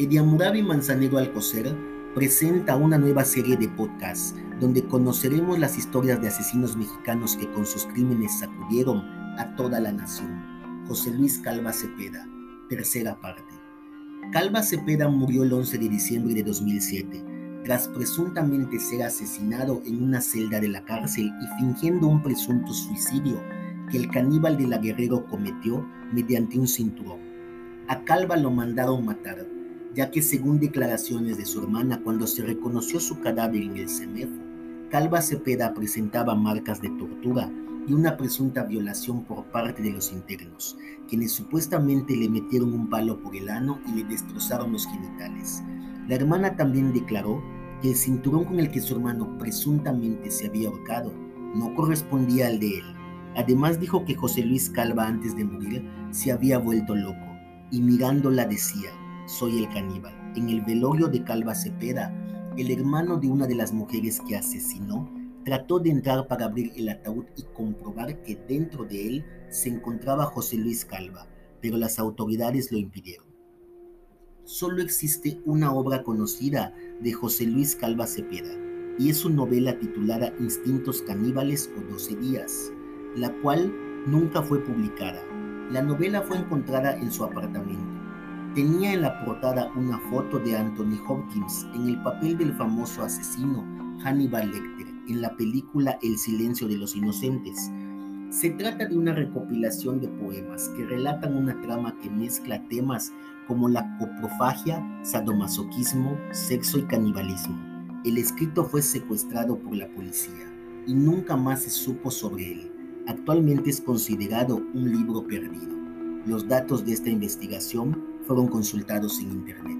Ediamurabi Manzanero Alcocer presenta una nueva serie de podcasts donde conoceremos las historias de asesinos mexicanos que con sus crímenes sacudieron a toda la nación. José Luis Calva Cepeda, tercera parte. Calva Cepeda murió el 11 de diciembre de 2007 tras presuntamente ser asesinado en una celda de la cárcel y fingiendo un presunto suicidio que el caníbal de la Guerrero cometió mediante un cinturón. A Calva lo mandaron matar ya que según declaraciones de su hermana, cuando se reconoció su cadáver en el CEMEFO, Calva Cepeda presentaba marcas de tortura y una presunta violación por parte de los internos, quienes supuestamente le metieron un palo por el ano y le destrozaron los genitales. La hermana también declaró que el cinturón con el que su hermano presuntamente se había ahorcado no correspondía al de él. Además dijo que José Luis Calva antes de morir se había vuelto loco y mirándola decía, soy el caníbal. En el velorio de Calva Cepeda, el hermano de una de las mujeres que asesinó trató de entrar para abrir el ataúd y comprobar que dentro de él se encontraba José Luis Calva, pero las autoridades lo impidieron. Solo existe una obra conocida de José Luis Calva Cepeda, y es su novela titulada Instintos Caníbales o Doce Días, la cual nunca fue publicada. La novela fue encontrada en su apartamento Tenía en la portada una foto de Anthony Hopkins en el papel del famoso asesino Hannibal Lecter en la película El silencio de los inocentes. Se trata de una recopilación de poemas que relatan una trama que mezcla temas como la coprofagia, sadomasoquismo, sexo y canibalismo. El escrito fue secuestrado por la policía y nunca más se supo sobre él. Actualmente es considerado un libro perdido. Los datos de esta investigación fueron consultados en Internet.